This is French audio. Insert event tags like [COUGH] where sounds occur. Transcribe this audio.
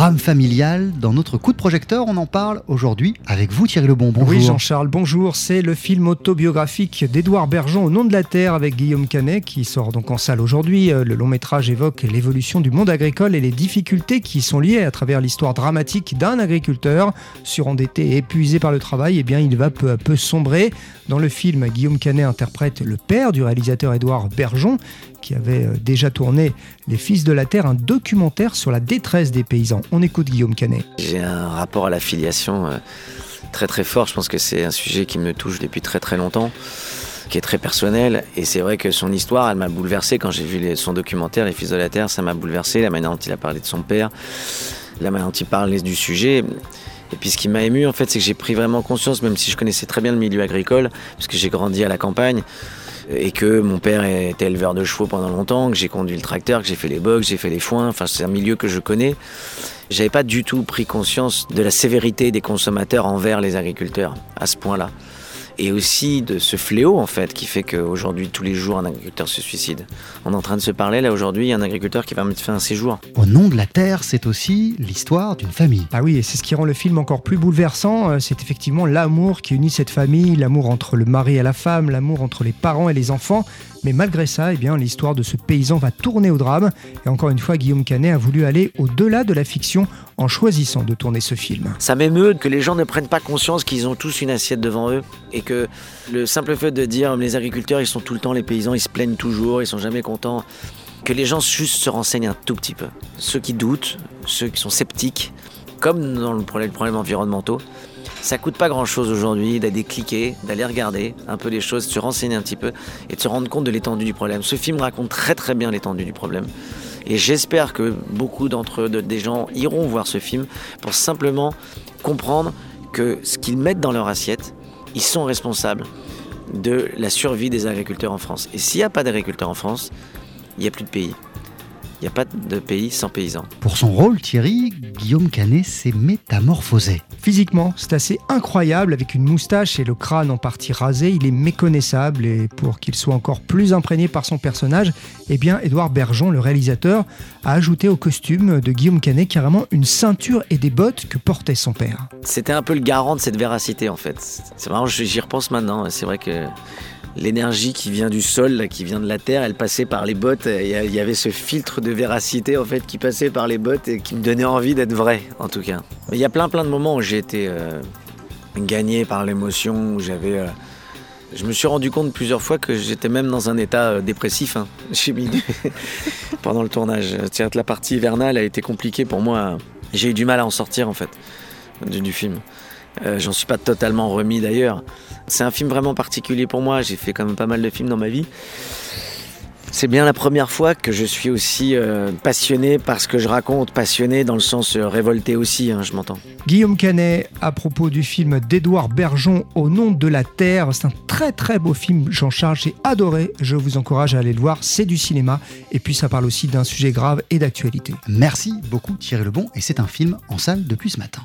drame familial. Dans notre coup de projecteur, on en parle aujourd'hui avec vous Thierry Lebon. Bonjour. Oui Jean-Charles, bonjour. C'est le film autobiographique d'Édouard Bergeon au nom de la terre avec Guillaume Canet qui sort donc en salle aujourd'hui. Euh, le long métrage évoque l'évolution du monde agricole et les difficultés qui sont liées à travers l'histoire dramatique d'un agriculteur surendetté et épuisé par le travail. Eh bien, il va peu à peu sombrer. Dans le film, Guillaume Canet interprète le père du réalisateur Édouard Bergeon qui avait euh, déjà tourné Les Fils de la Terre, un documentaire sur la détresse des paysans. On écoute Guillaume Canet. J'ai un rapport à la filiation euh, très très fort. Je pense que c'est un sujet qui me touche depuis très très longtemps qui est très personnel et c'est vrai que son histoire elle m'a bouleversé quand j'ai vu son documentaire Les Fils de la Terre ça m'a bouleversé la manière dont il a parlé de son père la manière dont il parlait du sujet et puis ce qui m'a ému en fait c'est que j'ai pris vraiment conscience même si je connaissais très bien le milieu agricole parce que j'ai grandi à la campagne et que mon père était éleveur de chevaux pendant longtemps, que j'ai conduit le tracteur, que j'ai fait les box, j'ai fait les foins, enfin c'est un milieu que je connais. J'avais pas du tout pris conscience de la sévérité des consommateurs envers les agriculteurs à ce point-là et aussi de ce fléau en fait qui fait qu'aujourd'hui tous les jours un agriculteur se suicide. On est en train de se parler là aujourd'hui, il y a un agriculteur qui va mettre fin à ses jours. Au nom de la terre, c'est aussi l'histoire d'une famille. Ah oui, et c'est ce qui rend le film encore plus bouleversant, euh, c'est effectivement l'amour qui unit cette famille, l'amour entre le mari et la femme, l'amour entre les parents et les enfants. Mais malgré ça, eh bien, l'histoire de ce paysan va tourner au drame. Et encore une fois, Guillaume Canet a voulu aller au-delà de la fiction en choisissant de tourner ce film. Ça m'émeut que les gens ne prennent pas conscience qu'ils ont tous une assiette devant eux et que le simple fait de dire les agriculteurs, ils sont tout le temps les paysans, ils se plaignent toujours, ils sont jamais contents, que les gens juste se renseignent un tout petit peu. Ceux qui doutent, ceux qui sont sceptiques, comme dans le problème, les problèmes environnementaux, ça coûte pas grand chose aujourd'hui d'aller cliquer, d'aller regarder un peu les choses, de se renseigner un petit peu et de se rendre compte de l'étendue du problème. Ce film raconte très très bien l'étendue du problème. Et j'espère que beaucoup d'entre eux, des gens, iront voir ce film pour simplement comprendre que ce qu'ils mettent dans leur assiette, ils sont responsables de la survie des agriculteurs en France. Et s'il n'y a pas d'agriculteurs en France, il n'y a plus de pays. Il n'y a pas de pays sans paysans. Pour son rôle, Thierry, Guillaume Canet s'est métamorphosé. Physiquement, c'est assez incroyable, avec une moustache et le crâne en partie rasé, il est méconnaissable et pour qu'il soit encore plus imprégné par son personnage, eh bien, Édouard Bergeon, le réalisateur, a ajouté au costume de Guillaume Canet carrément une ceinture et des bottes que portait son père. C'était un peu le garant de cette véracité en fait. C'est marrant, j'y repense maintenant. C'est vrai que l'énergie qui vient du sol, qui vient de la terre, elle passait par les bottes. Il y avait ce filtre de véracité en fait qui passait par les bottes et qui me donnait envie d'être vrai, en tout cas. Il y a plein plein de moments où j'ai été euh, gagné par l'émotion, où j'avais. Euh, je me suis rendu compte plusieurs fois que j'étais même dans un état euh, dépressif hein, [LAUGHS] [LAUGHS] pendant le tournage. la partie hivernale a été compliquée pour moi. J'ai eu du mal à en sortir en fait du film. J'en suis pas totalement remis d'ailleurs. C'est un film vraiment particulier pour moi. J'ai fait quand même pas mal de films dans ma vie. C'est bien la première fois que je suis aussi euh, passionné par ce que je raconte, passionné dans le sens euh, révolté aussi, hein, je m'entends. Guillaume Canet, à propos du film d'Edouard Bergeon, Au nom de la Terre, c'est un très très beau film, Jean-Charles, j'ai adoré, je vous encourage à aller le voir, c'est du cinéma, et puis ça parle aussi d'un sujet grave et d'actualité. Merci beaucoup Thierry Lebon, et c'est un film en salle depuis ce matin.